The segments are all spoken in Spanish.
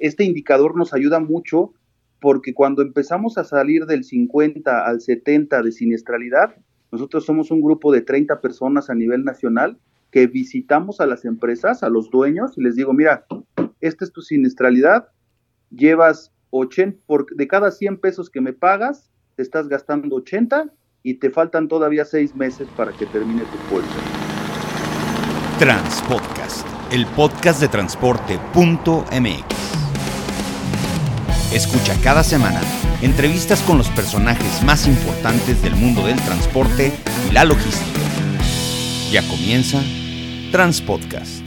Este indicador nos ayuda mucho porque cuando empezamos a salir del 50 al 70 de siniestralidad, nosotros somos un grupo de 30 personas a nivel nacional que visitamos a las empresas, a los dueños, y les digo, mira, esta es tu siniestralidad, llevas 80, por, de cada 100 pesos que me pagas, te estás gastando 80 y te faltan todavía 6 meses para que termine tu póliza. Transpodcast, el podcast de transporte.mx. Escucha cada semana entrevistas con los personajes más importantes del mundo del transporte y la logística. Ya comienza Transpodcast.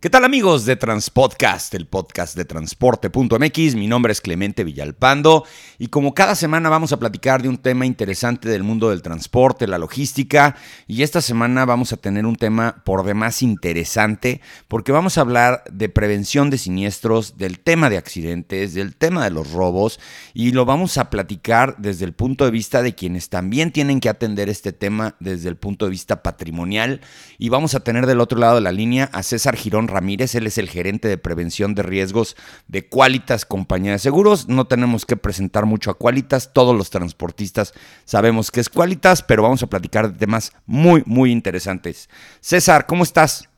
¿Qué tal amigos de Transpodcast, el podcast de transporte.mx? Mi nombre es Clemente Villalpando y como cada semana vamos a platicar de un tema interesante del mundo del transporte, la logística y esta semana vamos a tener un tema por demás interesante porque vamos a hablar de prevención de siniestros, del tema de accidentes, del tema de los robos y lo vamos a platicar desde el punto de vista de quienes también tienen que atender este tema desde el punto de vista patrimonial y vamos a tener del otro lado de la línea a César Girón Ramírez, él es el gerente de prevención de riesgos de Qualitas Compañía de Seguros. No tenemos que presentar mucho a Qualitas, todos los transportistas sabemos que es Qualitas, pero vamos a platicar de temas muy, muy interesantes. César, ¿cómo estás?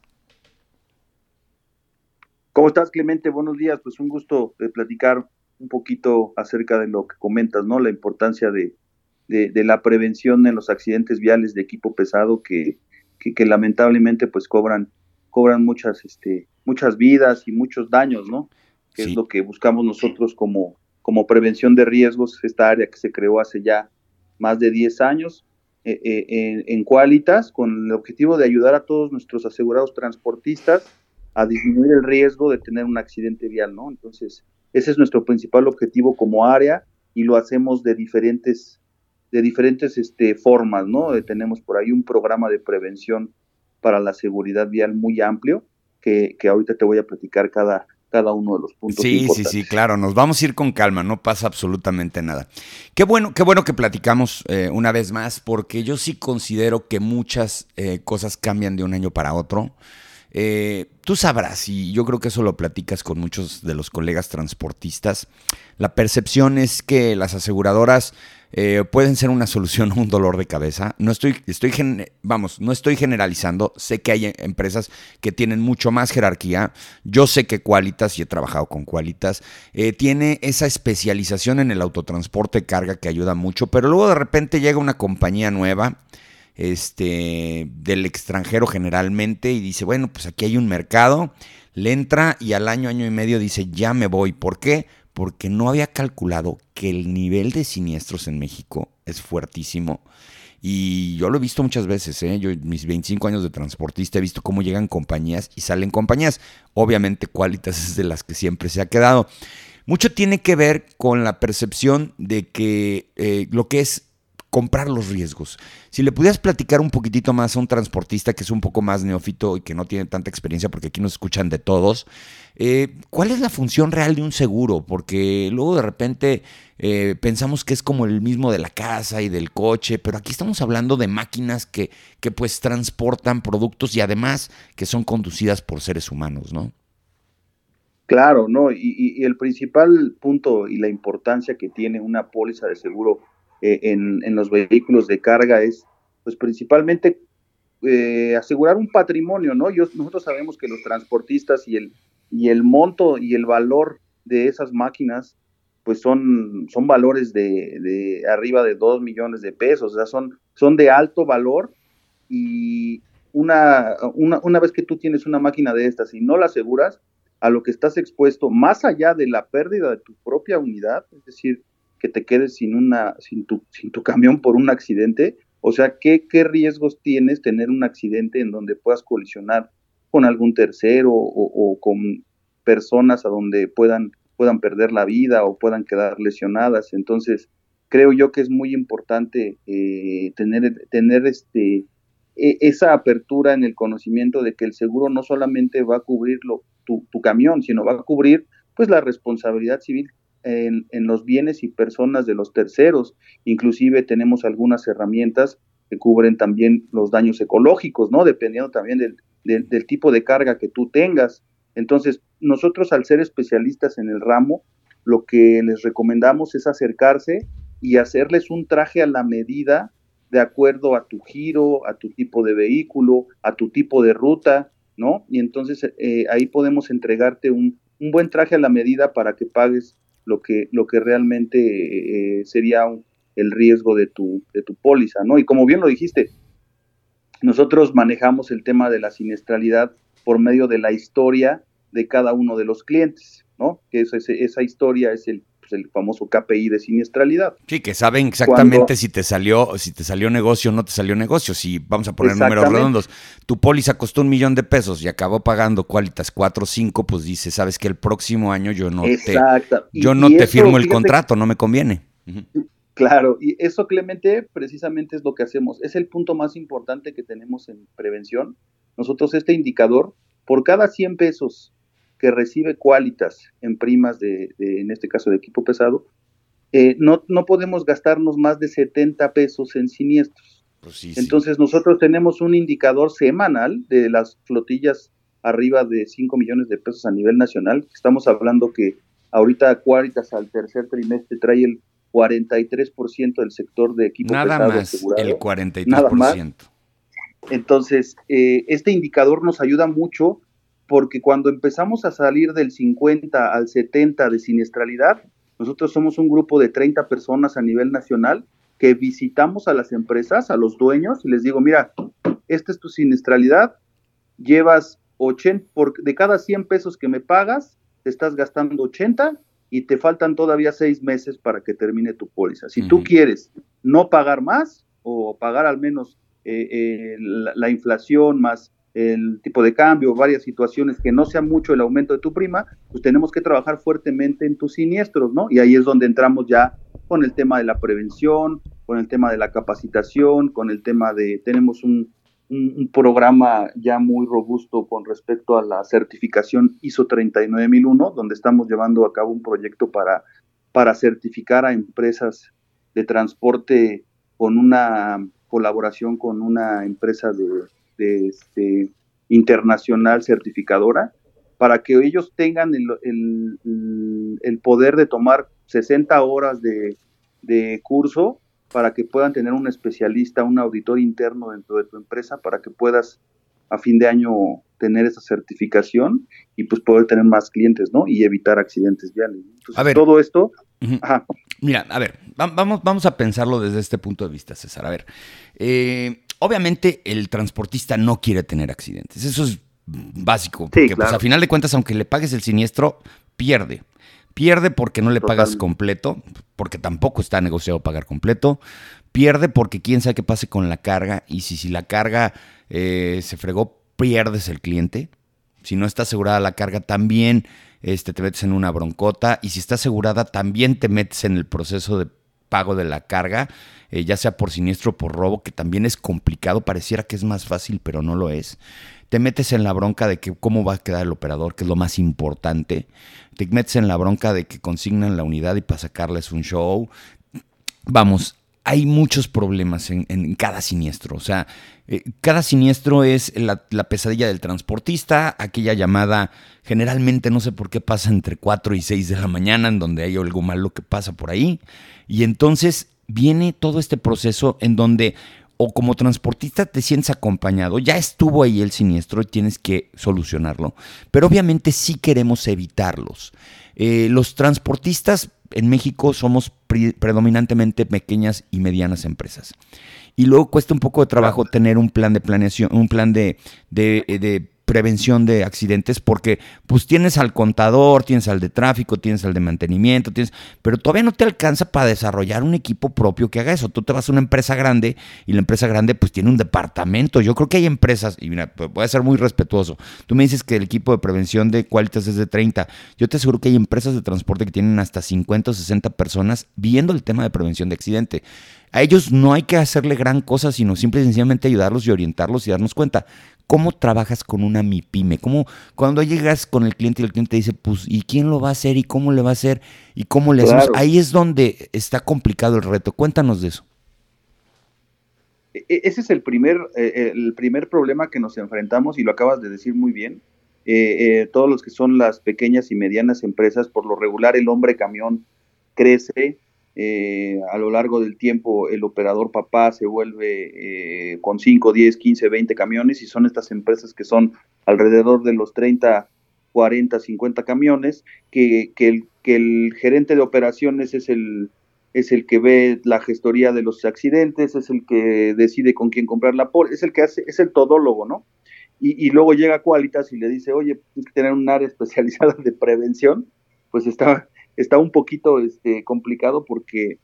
¿Cómo estás, Clemente? Buenos días. Pues un gusto de platicar un poquito acerca de lo que comentas, ¿no? La importancia de, la prevención en los accidentes viales de equipo pesado que, que, que lamentablemente pues cobran cobran muchas, este, muchas vidas y muchos daños, ¿no? Que es lo que buscamos nosotros como, como prevención de riesgos, esta área que se creó hace ya más de 10 años eh, eh, en, en Qualitas, con el objetivo de ayudar a todos nuestros asegurados transportistas a disminuir el riesgo de tener un accidente vial, ¿no? Entonces, ese es nuestro principal objetivo como área y lo hacemos de diferentes de diferentes este, formas, ¿no? Eh, tenemos por ahí un programa de prevención para la seguridad vial muy amplio, que, que ahorita te voy a platicar cada, cada uno de los puntos. Sí, sí, sí, claro, nos vamos a ir con calma, no pasa absolutamente nada. Qué bueno, qué bueno que platicamos eh, una vez más, porque yo sí considero que muchas eh, cosas cambian de un año para otro. Eh, tú sabrás, y yo creo que eso lo platicas con muchos de los colegas transportistas, la percepción es que las aseguradoras eh, pueden ser una solución a un dolor de cabeza. No estoy, estoy vamos, no estoy generalizando. Sé que hay empresas que tienen mucho más jerarquía. Yo sé que Qualitas, y he trabajado con Qualitas, eh, tiene esa especialización en el autotransporte carga que ayuda mucho, pero luego de repente llega una compañía nueva este, del extranjero generalmente y dice, bueno, pues aquí hay un mercado, le entra y al año, año y medio dice, ya me voy. ¿Por qué? Porque no había calculado que el nivel de siniestros en México es fuertísimo. Y yo lo he visto muchas veces, ¿eh? yo mis 25 años de transportista he visto cómo llegan compañías y salen compañías. Obviamente Qualitas es de las que siempre se ha quedado. Mucho tiene que ver con la percepción de que eh, lo que es comprar los riesgos. Si le pudieras platicar un poquitito más a un transportista que es un poco más neófito y que no tiene tanta experiencia, porque aquí nos escuchan de todos, eh, ¿cuál es la función real de un seguro? Porque luego de repente eh, pensamos que es como el mismo de la casa y del coche, pero aquí estamos hablando de máquinas que, que pues transportan productos y además que son conducidas por seres humanos, ¿no? Claro, ¿no? Y, y el principal punto y la importancia que tiene una póliza de seguro eh, en, los vehículos de carga es, pues principalmente eh, asegurar un patrimonio, ¿no? Yo, nosotros sabemos que los transportistas y el, y el monto y el valor de esas máquinas, pues son, son valores de, de arriba de 2 millones de pesos, o sea, son, son de alto valor y una, una, una vez que tú tienes una máquina de estas y no la aseguras, a lo que estás expuesto, más allá de la pérdida de tu propia unidad, es decir, que te quedes sin, una, sin, tu, sin tu camión por un accidente. O sea, ¿qué, ¿qué riesgos tienes tener un accidente en donde puedas colisionar con algún tercero o, con personas a donde puedan, puedan perder la vida o puedan quedar lesionadas? Entonces, creo yo que es muy importante eh, tener, tener este, e, esa apertura en el conocimiento de que el seguro no solamente va a cubrir tu, tu, camión, sino va a cubrir pues la responsabilidad civil en, los bienes y personas de los terceros. Inclusive tenemos algunas herramientas que cubren también los daños ecológicos, ¿no? Dependiendo también del, del tipo de carga que tú tengas. Entonces, nosotros al ser especialistas en el ramo, lo que les recomendamos es acercarse y hacerles un traje a la medida de acuerdo a tu giro, a tu tipo de vehículo, a tu tipo de ruta, ¿no? Y entonces eh, ahí podemos entregarte un, buen traje a la medida para que pagues lo que, lo que realmente eh, sería el riesgo de tu, de tu póliza, ¿no? Y como bien lo dijiste, nosotros manejamos el tema de la siniestralidad por medio de la historia de cada uno de los clientes, ¿no? Que esa historia es el, pues, el famoso KPI de siniestralidad. Sí, que saben exactamente si te salió, si te salió negocio o no te salió negocio. Si vamos a poner números redondos, tu póliza costó un millón de pesos y acabó pagando cualitas cuatro o cinco, pues dice, sabes que el próximo año yo no te, yo no te firmo el contrato, no me conviene. Claro, y eso Clemente precisamente es lo que hacemos. Es el punto más importante que tenemos en prevención. Nosotros este indicador, por cada 100 pesos que recibe Qualitas en primas de, en este caso de equipo pesado, eh, no, no podemos gastarnos más de 70 pesos en siniestros. Pues Entonces nosotros tenemos un indicador semanal de las flotillas arriba de 5 millones de pesos a nivel nacional. Estamos hablando que ahorita Qualitas al tercer trimestre trae el 43% del sector de equipo Nada pesado más, el 43%. Nada más. Entonces, eh, este indicador nos ayuda mucho porque cuando empezamos a salir del 50 al 70 de siniestralidad, nosotros somos un grupo de 30 personas a nivel nacional que visitamos a las empresas, a los dueños, y les digo, mira, esta es tu siniestralidad, llevas 80, por, de cada 100 pesos que me pagas, te estás gastando 80 y te faltan todavía seis meses para que termine tu póliza. Si tú quieres no pagar más o pagar al menos eh, eh, la, inflación más el tipo de cambio, varias situaciones que no sea mucho el aumento de tu prima, pues tenemos que trabajar fuertemente en tus siniestros, ¿no? Y ahí es donde entramos ya con el tema de la prevención, con el tema de la capacitación, con el tema de, tenemos un, programa ya muy robusto con respecto a la certificación ISO 39001, donde estamos llevando a cabo un proyecto para, para certificar a empresas de transporte con una colaboración con una empresa de este, internacional certificadora para que ellos tengan el, poder de tomar 60 horas de, curso para que puedan tener un especialista, un auditor interno dentro de tu empresa, para que puedas a fin de año tener esa certificación y pues poder tener más clientes, ¿no? Y evitar accidentes viales. a ver, todo esto... Mira, a ver, vamos, vamos a pensarlo desde este punto de vista, César. A ver, eh, Obviamente el transportista no quiere tener accidentes. Eso es básico. Porque pues, a final de cuentas, aunque le pagues el siniestro, pierde. Pierde porque no le pagas completo, porque tampoco está negociado pagar completo. Pierde porque quién sabe qué pase con la carga. Y si, si la carga eh, se fregó, pierdes el cliente. Si no está asegurada la carga, también este, te metes en una broncota. Y si está asegurada, también te metes en el proceso de pago de la carga, eh, ya sea por siniestro o por robo, que también es complicado, pareciera que es más fácil, pero no lo es. Te metes en la bronca de que cómo va a quedar el operador, que es lo más importante. Te metes en la bronca de que consignan la unidad y para sacarles un show. Vamos, hay muchos problemas en, cada siniestro. O sea, eh, cada siniestro es la, la, pesadilla del transportista, aquella llamada generalmente no sé por qué pasa entre 4 y 6 de la mañana, en donde hay algo malo que pasa por ahí. Y entonces viene todo este proceso en donde o como transportista te sientes acompañado, ya estuvo ahí el siniestro y tienes que solucionarlo, pero obviamente sí queremos evitarlos. Eh, los transportistas en México somos predominantemente pequeñas y medianas empresas. Y luego cuesta un poco de trabajo tener un plan de planeación, un plan de, de, de prevención de accidentes porque pues tienes al contador, tienes al de tráfico, tienes al de mantenimiento, tienes, pero todavía no te alcanza para desarrollar un equipo propio que haga eso. Tú te vas a una empresa grande y la empresa grande pues tiene un departamento. Yo creo que hay empresas, y mira, voy a ser muy respetuoso. Tú me dices que el equipo de prevención de cualitas es de 30. Yo te aseguro que hay empresas de transporte que tienen hasta 50 o 60 personas viendo el tema de prevención de accidente. A ellos no hay que hacerle gran cosa, sino simple y sencillamente ayudarlos y orientarlos y darnos cuenta ¿Cómo trabajas con una MIPYME? ¿Cómo, cuando llegas con el cliente y el cliente dice, pues, ¿y quién lo va a hacer? ¿Y cómo le va a hacer? ¿Y cómo le hacemos? Ahí es donde está complicado el reto. Cuéntanos de eso. e, e, ese es el primer, eh, el primer problema que nos enfrentamos y lo acabas de decir muy bien. Eh, todos los que son las pequeñas y medianas empresas, por lo regular el hombre camión crece, a lo largo del tiempo el operador papá se vuelve con 5, 10, 15, 20 camiones y son estas empresas que son alrededor de los 30, 40, 50 camiones, que, que, el, que el gerente de operaciones es el, es el que ve la gestoría de los accidentes, es el que decide con quién comprar la póliza, es el que hace, es el todólogo, ¿no? Y, luego llega Qualitas y le dice, oye, tienes que tener un área especializada de prevención, pues está, está un poquito este, complicado porque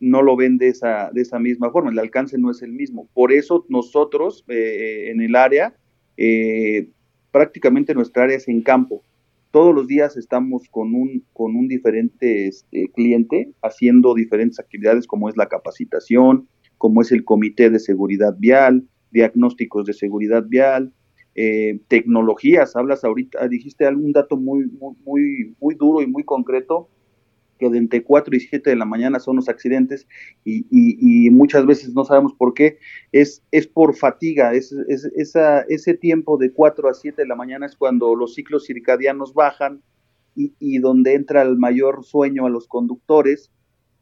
no lo ven de esa, de esa misma forma, el alcance no es el mismo. Por eso nosotros eh, en el área, eh, prácticamente nuestra área es en campo, todos los días estamos con un, con un diferente este, cliente haciendo diferentes actividades como es la capacitación, como es el comité de seguridad vial, diagnósticos de seguridad vial, eh, tecnologías. Hablas ahorita, dijiste algún dato muy, muy, muy, muy duro y muy concreto que de entre 4 y 7 de la mañana son los accidentes y, y, muchas veces no sabemos por qué, es, es por fatiga, es, es, esa, ese tiempo de 4 a 7 de la mañana es cuando los ciclos circadianos bajan y, y donde entra el mayor sueño a los conductores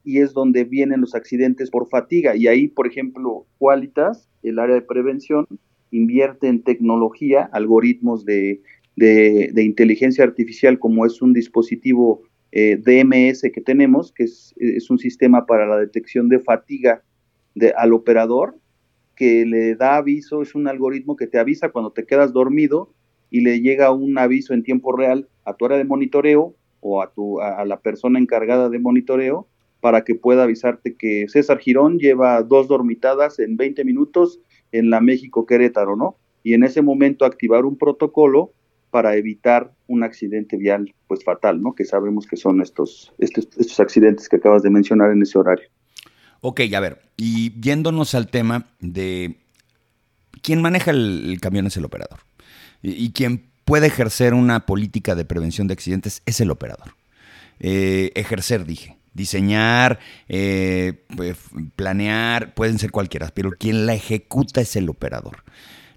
y es donde vienen los accidentes por fatiga. Y ahí, por ejemplo, Qualitas, el área de prevención, invierte en tecnología, algoritmos de, inteligencia artificial como es un dispositivo eh, DMS que tenemos, que es, un sistema para la detección de fatiga al operador, que le da aviso, es un algoritmo que te avisa cuando te quedas dormido y le llega un aviso en tiempo real a tu área de monitoreo o a, tu, a, la persona encargada de monitoreo para que pueda avisarte que César Girón lleva dos dormitadas en 20 minutos en la México Querétaro, ¿no? Y en ese momento activar un protocolo para evitar un accidente vial pues fatal, ¿no? Que sabemos que son estos, estos, estos accidentes que acabas de mencionar en ese horario. Ok, a ver, y yéndonos al tema de quién maneja el, camión es el operador. Y, quien puede ejercer una política de prevención de accidentes es el operador. Eh, ejercer, dije. Diseñar, eh, pues, planear, pueden ser cualquiera, pero quien la ejecuta es el operador.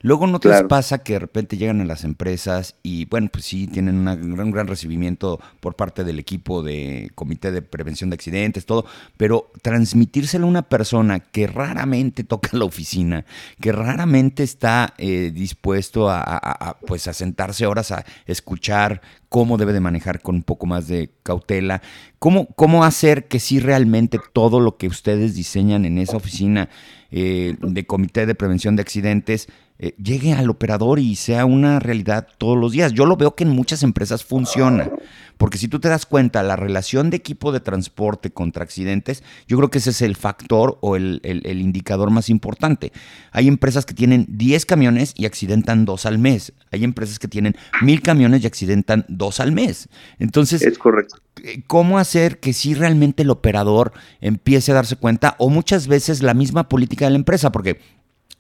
Luego no te pasa que de repente llegan a las empresas y bueno, pues sí, tienen un gran recibimiento por parte del equipo de comité de prevención de accidentes, todo, pero transmitírselo a una persona que raramente toca la oficina, que raramente está eh, dispuesto a, pues a sentarse horas a escuchar cómo debe de manejar con un poco más de cautela, cómo, cómo hacer que sí realmente todo lo que ustedes diseñan en esa oficina eh, de comité de prevención de accidentes eh, llegue al operador y sea una realidad todos los días. Yo lo veo que en muchas empresas funciona, porque si tú te das cuenta, la relación de equipo de transporte contra accidentes, yo creo que ese es el factor o el, indicador más importante. Hay empresas que tienen 10 camiones y accidentan dos al mes. Hay empresas que tienen mil camiones y accidentan dos al mes. Entonces, es correcto. Eh, ¿Cómo hacer que si realmente el operador empiece a darse cuenta o muchas veces la misma política de la empresa? Porque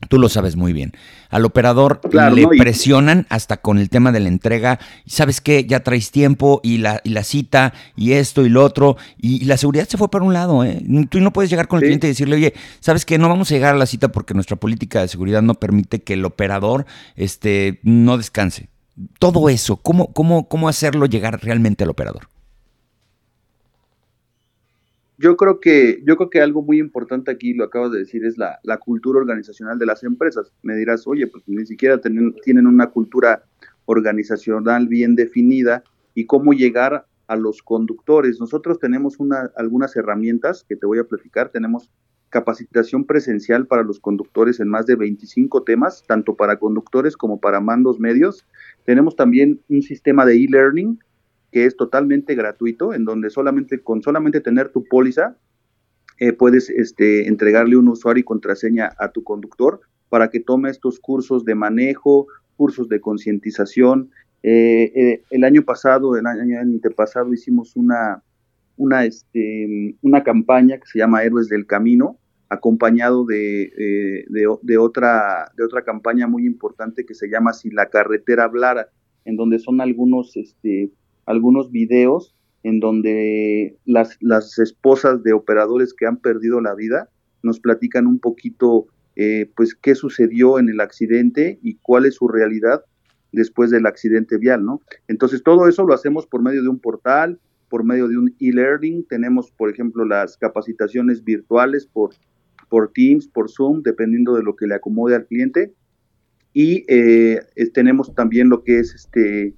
Tú lo sabes muy bien. Al operador le presionan hasta con el tema de la entrega. ¿Sabes qué? Ya traes tiempo y la, y la cita y esto y lo otro. Y, la seguridad se fue para un lado. ¿eh? Tú no puedes llegar con el cliente y decirle, oye, ¿sabes qué? No vamos a llegar a la cita porque nuestra política de seguridad no permite que el operador este, no descanse. Todo eso, ¿cómo, cómo, cómo hacerlo llegar realmente al operador? Yo creo que yo creo que algo muy importante aquí lo acabas de decir es la, cultura organizacional de las empresas. Me dirás oye pues ni siquiera tienen, tienen una cultura organizacional bien definida y cómo llegar a los conductores nosotros tenemos una, algunas herramientas que te voy a platicar. Tenemos capacitación presencial para los conductores en más de 25 temas tanto para conductores como para mandos medios. Tenemos también un sistema de e-learning que es totalmente gratuito, en donde solamente con solamente tener tu póliza eh, puedes este, entregarle un usuario y contraseña a tu conductor para que tome estos cursos de manejo, cursos de concientización. Eh, eh, el año pasado, el año antepasado, hicimos una, una, este, una campaña que se llama Héroes del Camino, acompañado de, de, otra, de otra campaña muy importante que se llama Si la carretera hablara, en donde son algunos este, algunos videos en donde las, las esposas de operadores que han perdido la vida nos platican un poquito eh, pues qué sucedió en el accidente y cuál es su realidad después del accidente vial, ¿no? Entonces todo eso lo hacemos por medio de un portal, por medio de un e-learning, tenemos por ejemplo las capacitaciones virtuales por, por Teams, por Zoom, dependiendo de lo que le acomode al cliente, y eh, tenemos también lo que es este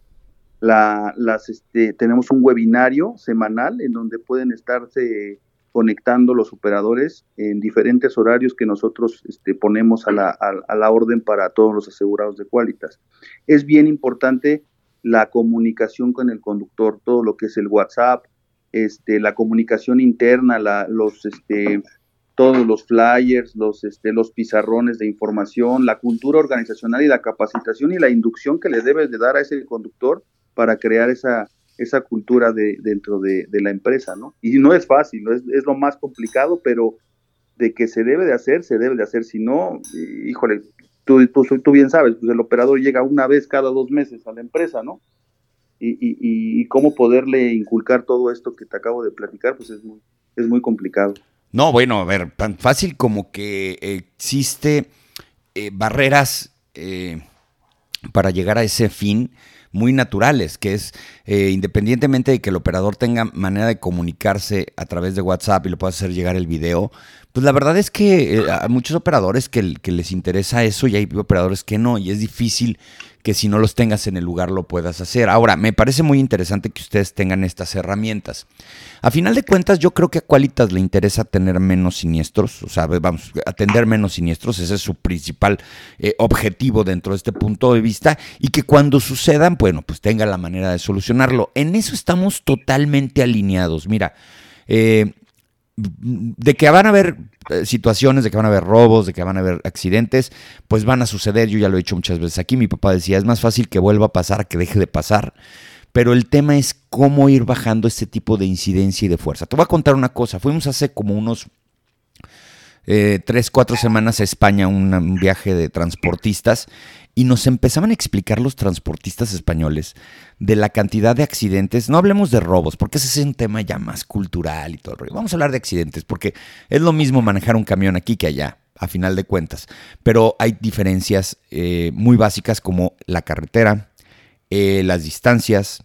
la, las este, tenemos un webinario semanal en donde pueden estarse conectando los operadores en diferentes horarios que nosotros este, ponemos a la, a, la, orden para todos los asegurados de Qualitas. Es bien importante la comunicación con el conductor, todo lo que es el WhatsApp, este, la comunicación interna, la, los, este, todos los flyers, los, este, los pizarrones de información, la cultura organizacional y la capacitación y la inducción que le debes de dar a ese conductor para crear esa, esa cultura de, dentro de, la empresa, ¿no? Y no es fácil, es, es lo más complicado, pero de que se debe de hacer, se debe de hacer, si no, híjole, tú, tú, tú bien sabes, pues el operador llega una vez cada dos meses a la empresa, ¿no? Y, y, y, cómo poderle inculcar todo esto que te acabo de platicar, pues es muy, es muy complicado. No, bueno, a ver, tan fácil como que existe eh, barreras eh, para llegar a ese fin muy naturales, que es eh, independientemente de que el operador tenga manera de comunicarse a través de WhatsApp y lo pueda hacer llegar el video, pues la verdad es que eh, hay muchos operadores que les interesa eso y hay operadores que no, y es difícil que si no los tengas en el lugar lo puedas hacer. Ahora, me parece muy interesante que ustedes tengan estas herramientas. A final de cuentas, yo creo que a Qualitas le interesa tener menos siniestros, o sea, vamos, atender menos siniestros, ese es su principal eh, objetivo dentro de este punto de vista, y que cuando sucedan, bueno, pues tenga la manera de solucionarlo. En eso estamos totalmente alineados. Mira, eh, de que van a haber eh, situaciones, de que van a haber robos, de que van a haber accidentes, pues van a suceder. Yo ya lo he dicho muchas veces aquí. Mi papá decía, es más fácil que vuelva a pasar que deje de pasar. Pero el tema es cómo ir bajando este tipo de incidencia y de fuerza. Te voy a contar una cosa. Fuimos hace como unos eh, tres, cuatro semanas a España, un viaje de transportistas, y nos empezaban a explicar los transportistas españoles de la cantidad de accidentes. No hablemos de robos, porque ese es un tema ya más cultural y todo el rollo. Vamos a hablar de accidentes, porque es lo mismo manejar un camión aquí que allá, a final de cuentas. Pero hay diferencias eh, muy básicas como la carretera, eh, las distancias,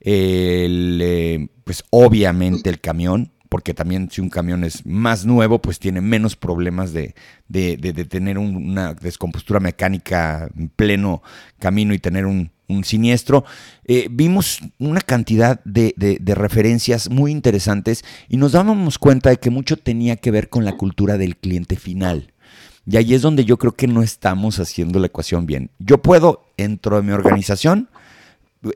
pues obviamente el camión porque también si un camión es más nuevo, pues tiene menos problemas de, tener una descompostura mecánica en pleno camino y tener un, siniestro. Eh, vimos una cantidad de, referencias muy interesantes y nos dábamos cuenta de que mucho tenía que ver con la cultura del cliente final. Y ahí es donde yo creo que no estamos haciendo la ecuación bien. Yo puedo, dentro de mi organización,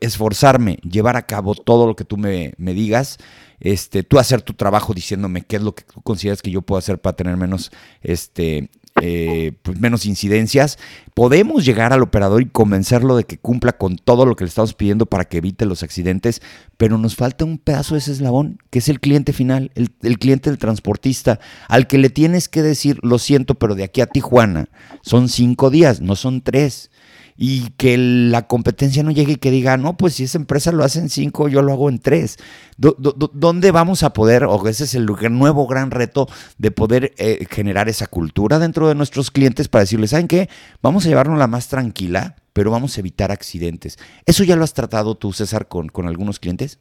esforzarme, llevar a cabo todo lo que tú me, me digas este, tú hacer tu trabajo diciéndome qué es lo que tú consideras que yo puedo hacer para tener menos, este, eh, pues menos incidencias, podemos llegar al operador y convencerlo de que cumpla con todo lo que le estamos pidiendo para que evite los accidentes, pero nos falta un pedazo de ese eslabón, que es el cliente final, el, el cliente del transportista, al que le tienes que decir, lo siento, pero de aquí a Tijuana son cinco días, no son tres y que la competencia no llegue y que diga, no, pues si esa empresa lo hace en cinco, yo lo hago en tres. ¿Dónde vamos a poder, o ese es el nuevo gran reto de poder eh, generar esa cultura dentro de nuestros clientes para decirles, ¿saben qué? Vamos a llevarnos la más tranquila, pero vamos a evitar accidentes. ¿Eso ya lo has tratado tú, César, con, con algunos clientes?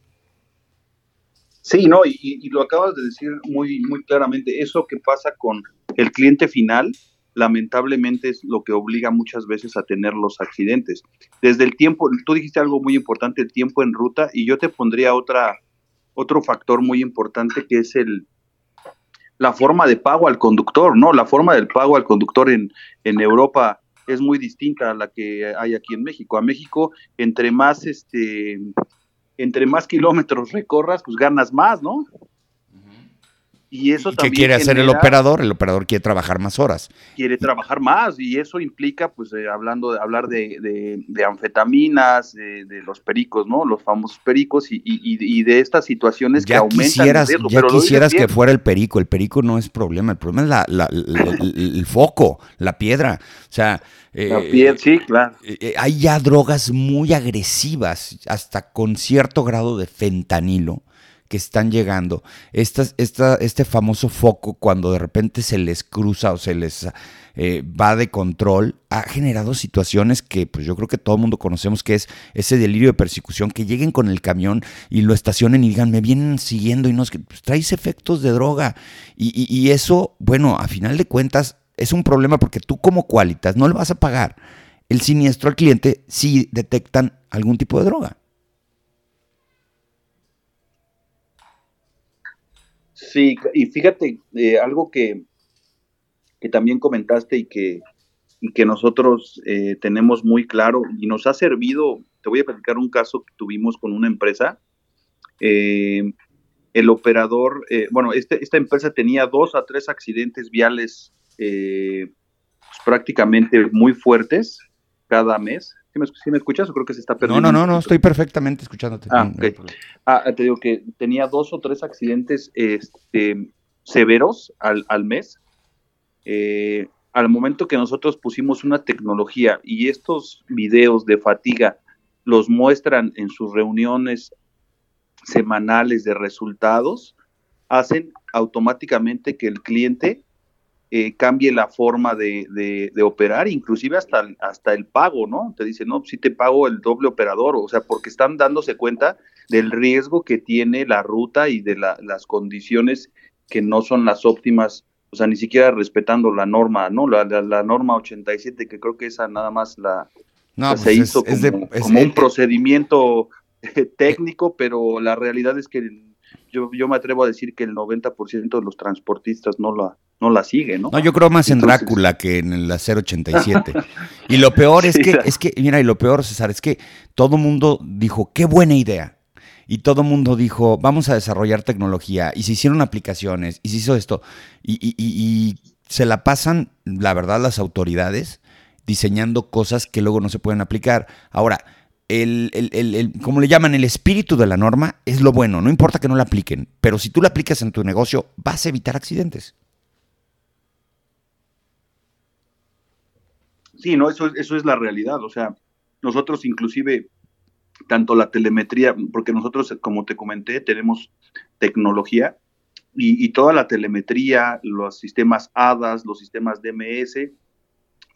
Sí, no, y, y, lo acabas de decir muy, muy claramente. Eso que pasa con el cliente final, lamentablemente es lo que obliga muchas veces a tener los accidentes. Desde el tiempo, tú dijiste algo muy importante, el tiempo en ruta, y yo te pondría otra, otro factor muy importante que es el la forma de pago al conductor, ¿no? La forma del pago al conductor en, en Europa es muy distinta a la que hay aquí en México. A México, entre más este entre más kilómetros recorras, pues ganas más, ¿no? Y eso ¿Qué quiere hacer el operador? El operador quiere trabajar más horas. Quiere trabajar más y eso implica, pues, eh, hablando de hablar de, de, anfetaminas, de, los pericos, ¿no? Los famosos pericos y, y, de estas situaciones que aumentan quisieras, el Ya quisieras que fuera el perico. El perico no es problema. El problema es la, la, el, foco, la piedra. O sea, eh, sí, claro. Eh, hay ya drogas muy agresivas, hasta con cierto grado de fentanilo que están llegando, esta, esta, este famoso foco cuando de repente se les cruza o se les eh, va de control, ha generado situaciones que pues yo creo que todo el mundo conocemos que es ese delirio de persecución, que lleguen con el camión y lo estacionen y digan, me vienen siguiendo y no es que pues, traes efectos de droga. Y, y eso, bueno, a final de cuentas es un problema porque tú como cualitas no le vas a pagar el siniestro al cliente si detectan algún tipo de droga. Sí, y fíjate, eh, algo que, que, también comentaste y que, y que nosotros eh, tenemos muy claro y nos ha servido, te voy a platicar un caso que tuvimos con una empresa. Eh, el operador, bueno, este, esta empresa tenía dos a tres accidentes viales pues, prácticamente muy fuertes cada mes. ¿Sí me, escuchas o creo que se está perdiendo? No, no, no, no, estoy perfectamente escuchándote. Ah, ah, te digo que tenía dos o tres accidentes este, severos al, al mes. Eh, al momento que nosotros pusimos una tecnología y estos videos de fatiga los muestran en sus reuniones semanales de resultados, hacen automáticamente que el cliente eh, cambie la forma de, de, operar, inclusive hasta, hasta el pago, ¿no? Te dicen, no, si te pago el doble operador, o sea, porque están dándose cuenta del riesgo que tiene la ruta y de las condiciones que no son las óptimas, o sea, ni siquiera respetando la norma, ¿no? La, la, norma 87, que creo que esa nada más la, no, se pues hizo como, un procedimiento eh, técnico, pero la realidad es que yo, yo me atrevo a decir que el 90% de los transportistas no la, no la sigue, ¿no? No, yo creo más en Drácula que en el 087. y lo peor es que, es que, mira, y lo peor, César, es que todo mundo dijo, qué buena idea. Y todo mundo dijo, vamos a desarrollar tecnología. Y se hicieron aplicaciones, y se hizo esto. Y, y, y, se la pasan, la verdad, las autoridades diseñando cosas que luego no se pueden aplicar. Ahora, el, el, el, como le llaman, el espíritu de la norma es lo bueno. No importa que no la apliquen, pero si tú la aplicas en tu negocio, vas a evitar accidentes. Sí, no, eso, eso es la realidad. O sea, nosotros inclusive, tanto la telemetría, porque nosotros, como te comenté, tenemos tecnología y, toda la telemetría, los sistemas ADAS, los sistemas DMS,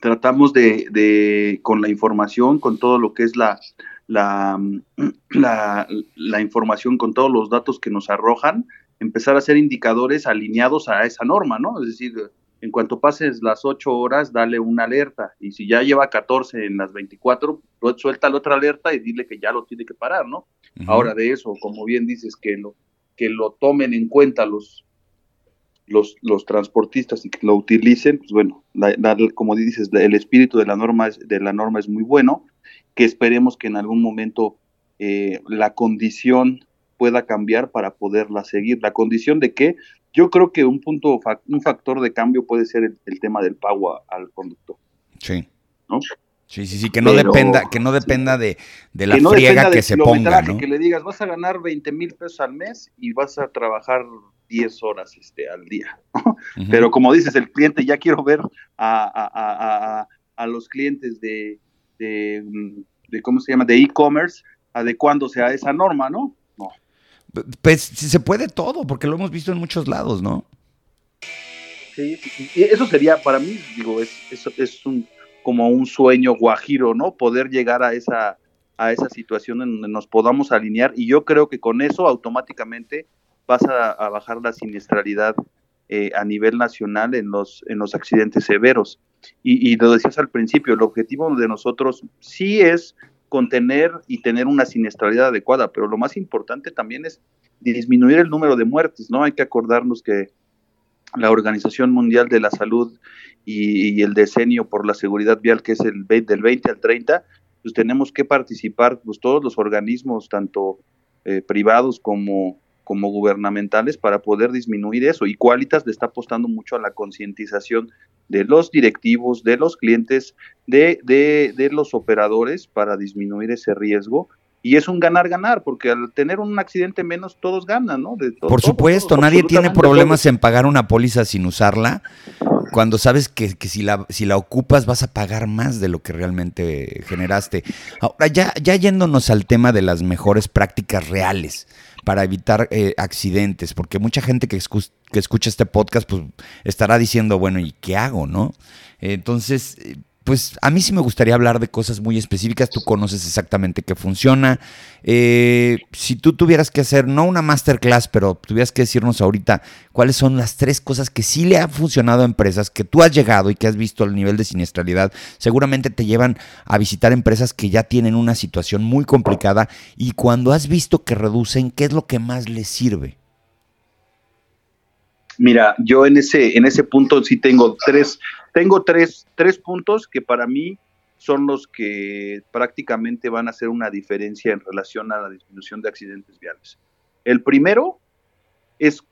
tratamos de, de, con la información, con todo lo que es la, la, la, la, información, con todos los datos que nos arrojan, empezar a hacer indicadores alineados a esa norma, ¿no? Es decir, en cuanto pases las 8 horas, dale una alerta. Y si ya lleva 14 en las 24, pues suelta la otra alerta y dile que ya lo tiene que parar, ¿no? Ahora de eso, como bien dices, que lo, que lo tomen en cuenta los, los, los transportistas y que lo utilicen, pues bueno, como dices, el espíritu de la norma es, de la norma es muy bueno, que esperemos que en algún momento eh, la condición pueda cambiar para poderla seguir. La condición de que yo creo que un punto, un factor de cambio puede ser el, tema del pago al conductor. Sí. ¿no? Sí, sí, sí, que no dependa, que no dependa de, de la friega que se ponga, ¿no? Que le digas, vas a ganar 20 mil pesos al mes y vas a trabajar 10 horas este, al día. Pero como dices, el cliente, ya quiero ver a, a, a, a los clientes de, de, de, ¿cómo se llama?, de e-commerce adecuándose a esa norma, ¿no? Pues se puede todo, porque lo hemos visto en muchos lados, ¿no? Sí, y eso sería para mí, digo, es, es, un, como un sueño guajiro, ¿no? Poder llegar a esa, a esa situación en donde nos podamos alinear y yo creo que con eso automáticamente vas a, bajar la siniestralidad eh, a nivel nacional en los, en los accidentes severos. Y, y, lo decías al principio, el objetivo de nosotros sí es contener y tener una siniestralidad adecuada, pero lo más importante también es disminuir el número de muertes, ¿no? Hay que acordarnos que la Organización Mundial de la Salud y, el decenio por la seguridad vial, que es el del 20 al 30, pues tenemos que participar pues, todos los organismos, tanto eh, privados como como gubernamentales para poder disminuir eso. Y Qualitas le está apostando mucho a la concientización de los directivos, de los clientes, de, de, de los operadores para disminuir ese riesgo y es un ganar-ganar, porque al tener un accidente menos, todos ganan, ¿no? Por supuesto, nadie tiene problemas en pagar una póliza sin usarla. cuando sabes que, si, la, si la ocupas vas a pagar más de lo que realmente generaste. Ahora, ya, ya yéndonos al tema de las mejores prácticas reales para evitar eh, accidentes, porque mucha gente que, que escucha este podcast pues estará diciendo, bueno, ¿y qué hago, no? Entonces, pues a mí sí me gustaría hablar de cosas muy específicas. Tú conoces exactamente qué funciona. Eh, si tú tuvieras que hacer, no una masterclass, pero tuvieras que decirnos ahorita cuáles son las tres cosas que sí le han funcionado a empresas, que tú has llegado y que has visto el nivel de siniestralidad, seguramente te llevan a visitar empresas que ya tienen una situación muy complicada y cuando has visto que reducen, ¿qué es lo que más les sirve? Mira, yo en ese, en ese punto sí tengo tres, tengo tres, tres puntos que para mí son los que prácticamente van a hacer una diferencia en relación a la disminución de accidentes viales. El primero es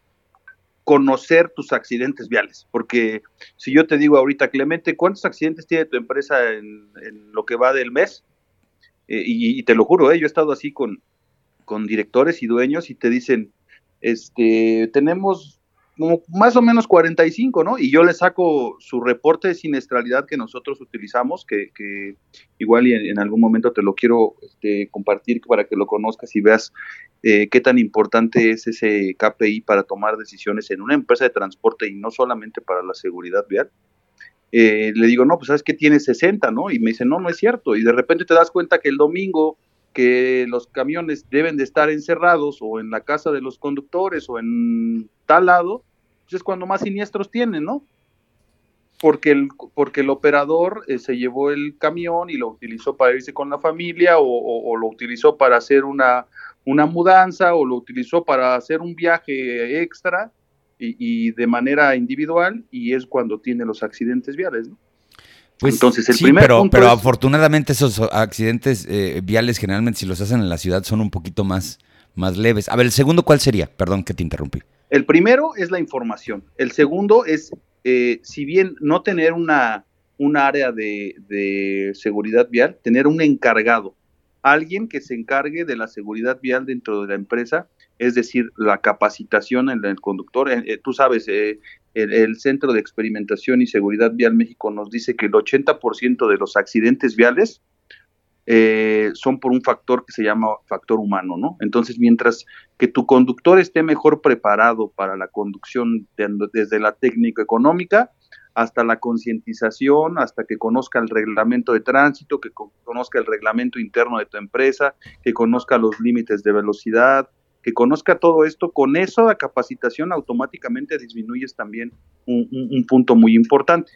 conocer tus accidentes viales, porque si yo te digo ahorita, Clemente, ¿cuántos accidentes tiene tu empresa en, lo que va del mes? Eh, y, te lo juro, eh, yo he estado así con, con directores y dueños y te dicen, este, tenemos como más o menos 45, ¿no? Y yo le saco su reporte de siniestralidad que nosotros utilizamos, que, que igual y en, algún momento te lo quiero este, compartir para que lo conozcas y veas eh, qué tan importante es ese KPI para tomar decisiones en una empresa de transporte y no solamente para la seguridad vial. Eh, le digo, no, pues sabes que tiene 60, ¿no? Y me dice, no, no es cierto. Y de repente te das cuenta que el domingo que los camiones deben de estar encerrados o en la casa de los conductores o en tal lado, pues es cuando más siniestros tienen, ¿no? Porque el, porque el operador eh, se llevó el camión y lo utilizó para irse con la familia o, lo utilizó para hacer una, una mudanza o lo utilizó para hacer un viaje extra y, de manera individual y es cuando tiene los accidentes viales, ¿no? Pues Entonces, el sí, pero, pero afortunadamente esos accidentes eh, viales generalmente si los hacen en la ciudad son un poquito más, más leves. A ver, el segundo, ¿cuál sería? Perdón que te interrumpí. El primero es la información. El segundo es, eh, si bien no tener una, un área de, de, seguridad vial, tener un encargado, alguien que se encargue de la seguridad vial dentro de la empresa, es decir, la capacitación en el conductor. Eh, tú sabes, el, Centro de Experimentación y Seguridad Vial México nos dice que el 80% de los accidentes viales eh, son por un factor que se llama factor humano, ¿no? Entonces, mientras que tu conductor esté mejor preparado para la conducción desde la técnica económica hasta la concientización, hasta que conozca el reglamento de tránsito, que conozca el reglamento interno de tu empresa, que conozca los límites de velocidad, que conozca todo esto, con eso la capacitación automáticamente disminuyes también un, punto muy importante.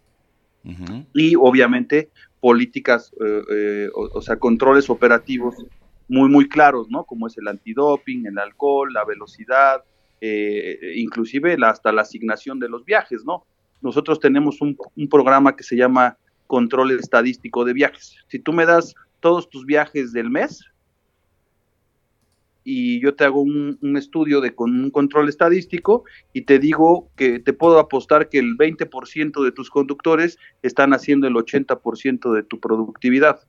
Y obviamente políticas, eh, eh, o, sea, controles operativos muy, muy claros, ¿no? Como es el antidoping, el alcohol, la velocidad, eh, inclusive hasta la asignación de los viajes, ¿no? Nosotros tenemos un, un programa que se llama control estadístico de viajes. Si tú me das todos tus viajes del mes, y yo te hago un, estudio de con un control estadístico y te digo que te puedo apostar que el 20% de tus conductores están haciendo el 80% de tu productividad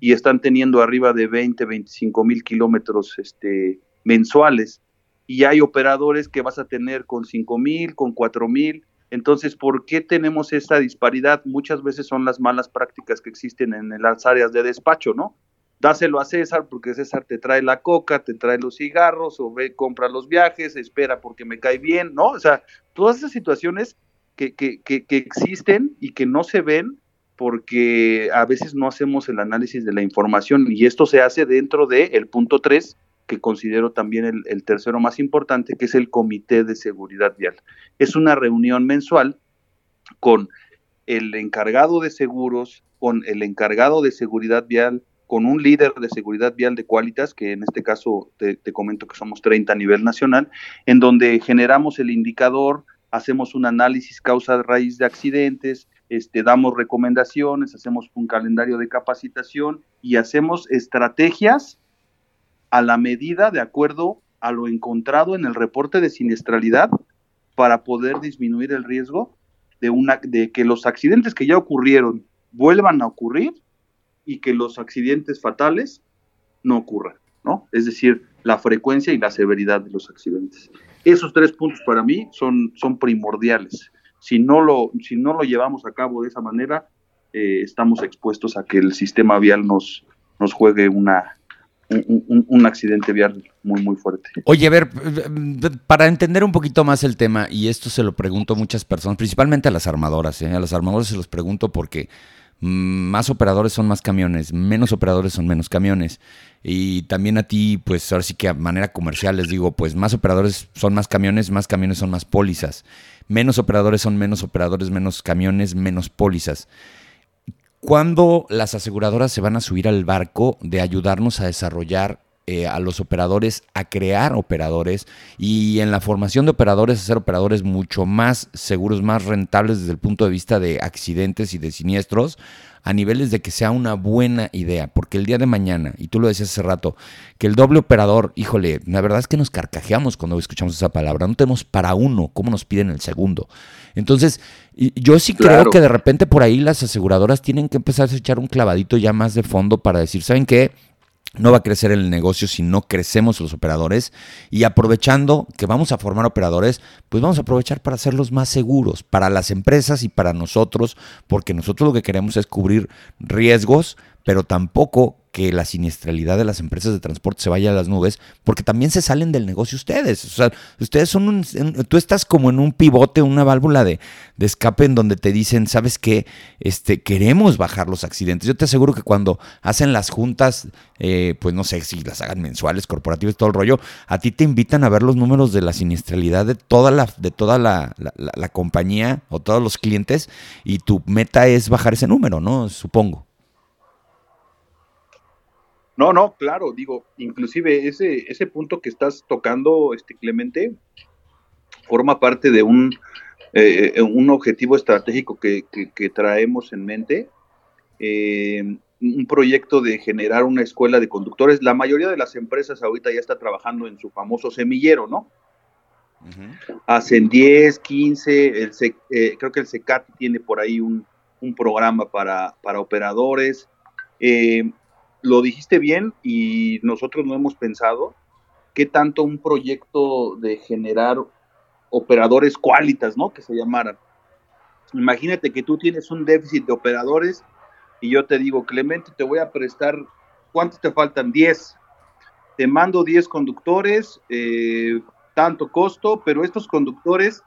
y están teniendo arriba de 20, 25 mil kilómetros este, mensuales. Y hay operadores que vas a tener con 5 mil, con 4 mil. Entonces, ¿por qué tenemos esa disparidad? Muchas veces son las malas prácticas que existen en las áreas de despacho, ¿no? Dáselo a César porque César te trae la coca, te trae los cigarros, o ve, compra los viajes, espera porque me cae bien, ¿no? O sea, todas esas situaciones que, que, que, existen y que no se ven porque a veces no hacemos el análisis de la información y esto se hace dentro del el punto 3 que considero también el, el, tercero más importante, que es el Comité de Seguridad Vial. Es una reunión mensual con el encargado de seguros, con el encargado de seguridad vial, con un líder de seguridad vial de Qualitas, que en este caso te, comento que somos 30 a nivel nacional, en donde generamos el indicador, hacemos un análisis causa raíz de accidentes, este, damos recomendaciones, hacemos un calendario de capacitación y hacemos estrategias a la medida de acuerdo a lo encontrado en el reporte de siniestralidad para poder disminuir el riesgo de, una, de que los accidentes que ya ocurrieron vuelvan a ocurrir y que los accidentes fatales no ocurran, ¿no? Es decir, la frecuencia y la severidad de los accidentes. Esos tres puntos para mí son, primordiales. si no lo, si no lo llevamos a cabo de esa manera, eh, estamos expuestos a que el sistema vial nos, nos juegue una, un, accidente vial muy, muy fuerte. Oye, a ver, para entender un poquito más el tema, y esto se lo pregunto a muchas personas, principalmente a las armadoras, ¿eh? a las armadoras se los pregunto porque más operadores son más camiones, menos operadores son menos camiones. Y también a ti, pues ahora sí que a manera comercial les digo, pues más operadores son más camiones, más camiones son más pólizas. Menos operadores son menos operadores, menos camiones, menos pólizas. ¿Cuándo las aseguradoras se van a subir al barco de ayudarnos a desarrollar eh, a los operadores a crear operadores y en la formación de operadores hacer operadores mucho más seguros, más rentables desde el punto de vista de accidentes y de siniestros, a niveles de que sea una buena idea, porque el día de mañana, y tú lo decías hace rato, que el doble operador, híjole, la verdad es que nos carcajeamos cuando escuchamos esa palabra, no tenemos para uno, ¿cómo nos piden el segundo? Entonces, yo sí creo que de repente por ahí las aseguradoras tienen que empezar a echar un clavadito ya más de fondo para decir, ¿saben qué? No va a crecer el negocio si no crecemos los operadores. Y aprovechando que vamos a formar operadores, pues vamos a aprovechar para hacerlos más seguros para las empresas y para nosotros, porque nosotros lo que queremos es cubrir riesgos, pero tampoco que la siniestralidad de las empresas de transporte se vaya a las nubes, porque también se salen del negocio ustedes. O sea, ustedes son un, tú estás como en un pivote, una válvula de, escape en donde te dicen, ¿sabes qué? Este, queremos bajar los accidentes. Yo te aseguro que cuando hacen las juntas, eh, pues no sé si las hagan mensuales, corporativas, todo el rollo, a ti te invitan a ver los números de la siniestralidad de toda la, de toda la, la compañía o todos los clientes y tu meta es bajar ese número, ¿no? Supongo. No, no, claro, digo, inclusive ese, ese punto que estás tocando, este Clemente, forma parte de un, eh, un objetivo estratégico que, traemos en mente, eh, un proyecto de generar una escuela de conductores. La mayoría de las empresas ahorita ya está trabajando en su famoso semillero, ¿no? Hacen 10, 15, el, eh, creo que el SECAT tiene por ahí un, programa para, para operadores. Eh, lo dijiste bien y nosotros no hemos pensado qué tanto un proyecto de generar operadores cualitas, ¿no? Que se llamaran. Imagínate que tú tienes un déficit de operadores y yo te digo, Clemente, te voy a prestar, ¿cuántos te faltan? 10. Te mando 10 conductores, eh, tanto costo, pero estos conductores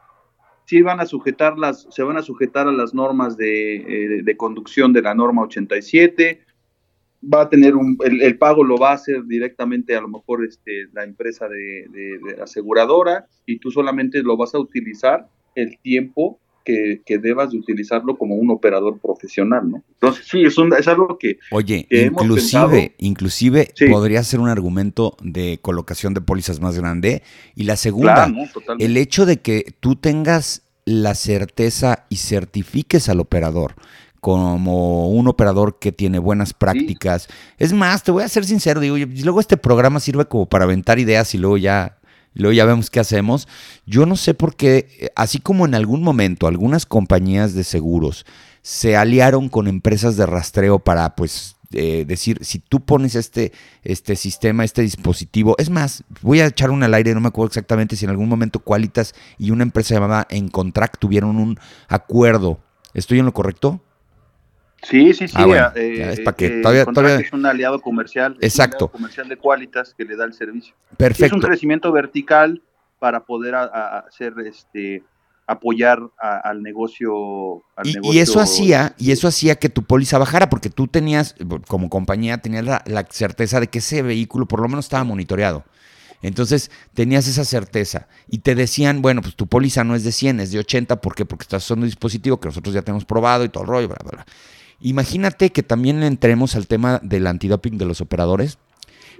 sí van a sujetar las, se van a sujetar a las normas de, eh, de conducción de la norma 87, va a tener un, el, pago lo va a hacer directamente a lo mejor este, la empresa de, aseguradora y tú solamente lo vas a utilizar el tiempo que, debas de utilizarlo como un operador profesional, ¿no? Entonces sí, es, es algo que... Oye, inclusive, inclusive podría ser un argumento de colocación de pólizas más grande. Y la segunda, el hecho de que tú tengas la certeza y certifiques al operador como un operador que tiene buenas prácticas. Es más, te voy a ser sincero, digo, luego este programa sirve como para aventar ideas y luego ya, luego ya vemos qué hacemos. Yo no sé por qué, así como en algún momento algunas compañías de seguros se aliaron con empresas de rastreo para, pues, eh, decir, si tú pones este, este sistema, este dispositivo, es más, voy a echar un al aire, no me acuerdo exactamente si en algún momento Qualitas y una empresa llamada Encontract tuvieron un acuerdo. ¿Estoy en lo correcto? Sí, sí, sí. Ah, eh, es para que eh, todavía, es un aliado comercial. Exacto. comercial de Qualitas que le da el servicio. Perfecto. Es un crecimiento vertical para poder hacer este apoyar al negocio. y, eso hacía y eso hacía que tu póliza bajara porque tú tenías como compañía tenías la, la certeza de que ese vehículo por lo menos estaba monitoreado. Entonces tenías esa certeza y te decían, bueno, pues tu póliza no es de 100, es de 80, ¿por qué? Porque estás usando un dispositivo que nosotros ya tenemos probado y todo el rollo, bla, bla, bla. Imagínate que también entremos al tema del antidoping de los operadores,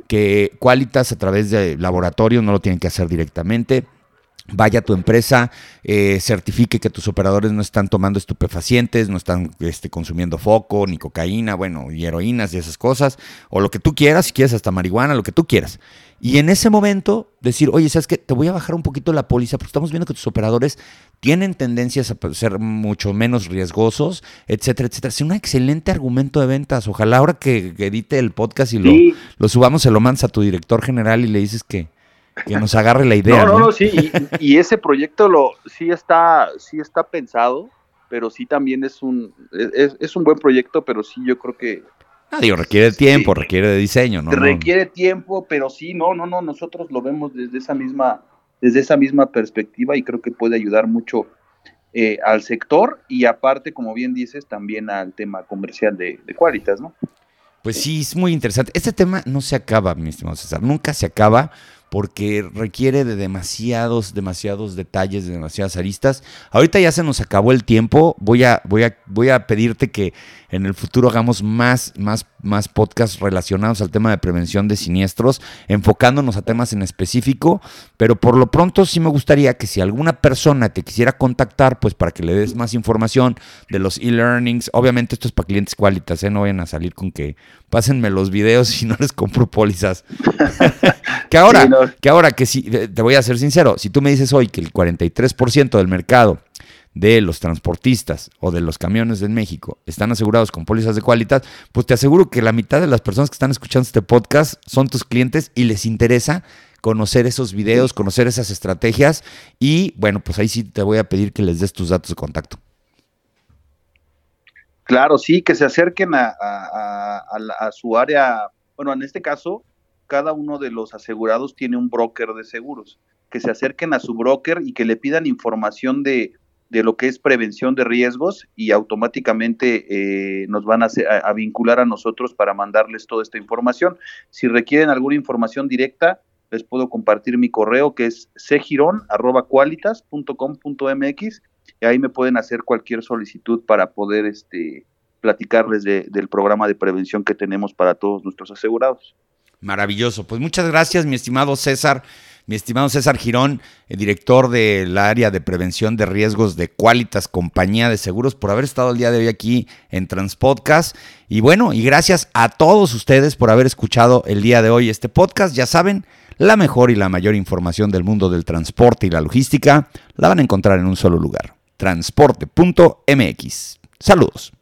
que Qualitas a través de laboratorio no lo tienen que hacer directamente. Vaya a tu empresa, eh, certifique que tus operadores no están tomando estupefacientes, no están este, consumiendo foco, ni cocaína, bueno, y heroínas y esas cosas, o lo que tú quieras, si quieres hasta marihuana, lo que tú quieras. Y en ese momento decir, oye, ¿sabes qué? Te voy a bajar un poquito la póliza porque estamos viendo que tus operadores tienen tendencias a ser mucho menos riesgosos, etcétera, etcétera. Es un excelente argumento de ventas. Ojalá ahora que, edite el podcast y lo, lo subamos, se lo mandas a tu director general y le dices que, que nos agarre la idea. No, no, no, sí, y, ese proyecto lo sí está, sí está pensado, pero sí también es un, es, un buen proyecto, pero sí yo creo que Ah, digo, requiere tiempo, requiere de diseño, ¿no? Requiere tiempo, pero sí, no, no, no, nosotros lo vemos desde esa misma, desde esa misma perspectiva y creo que puede ayudar mucho eh, al sector y aparte, como bien dices, también al tema comercial de, de Qualitas, ¿no? Pues sí, es muy interesante. Este tema no se acaba, mi estimado César, nunca se acaba porque requiere de demasiados, demasiados detalles, de demasiadas aristas. Ahorita ya se nos acabó el tiempo. Voy a, voy a, voy a pedirte que en el futuro hagamos más, más, más podcasts relacionados al tema de prevención de siniestros, enfocándonos a temas en específico. Pero por lo pronto sí me gustaría que si alguna persona te quisiera contactar, pues para que le des más información de los e-learnings, obviamente esto es para clientes cualitas, ¿eh? no vayan a salir con que pásenme los videos y no les compro pólizas. que ahora, que ahora que sí, te voy a ser sincero, si tú me dices hoy que el 43% del mercado de los transportistas o de los camiones en México están asegurados con pólizas de cualidad, pues te aseguro que la mitad de las personas que están escuchando este podcast son tus clientes y les interesa conocer esos videos, conocer esas estrategias. Y bueno, pues ahí sí te voy a pedir que les des tus datos de contacto. Claro, sí, que se acerquen a, a, su área, bueno, en este caso, cada uno de los asegurados tiene un broker de seguros, que se acerquen a su broker y que le pidan información de, de lo que es prevención de riesgos y automáticamente eh, nos van a, vincular a nosotros para mandarles toda esta información. Si requieren alguna información directa, les puedo compartir mi correo que es segiron.qualitas.com.mx y ahí me pueden hacer cualquier solicitud para poder este, platicarles del programa de prevención que tenemos para todos nuestros asegurados. Maravilloso. Pues muchas gracias, mi estimado César. Mi estimado César Girón, director del área de prevención de riesgos de Qualitas, compañía de seguros, por haber estado el día de hoy aquí en Transpodcast. Y bueno, y gracias a todos ustedes por haber escuchado el día de hoy este podcast. Ya saben, la mejor y la mayor información del mundo del transporte y la logística la van a encontrar en un solo lugar transporte.mx. Saludos.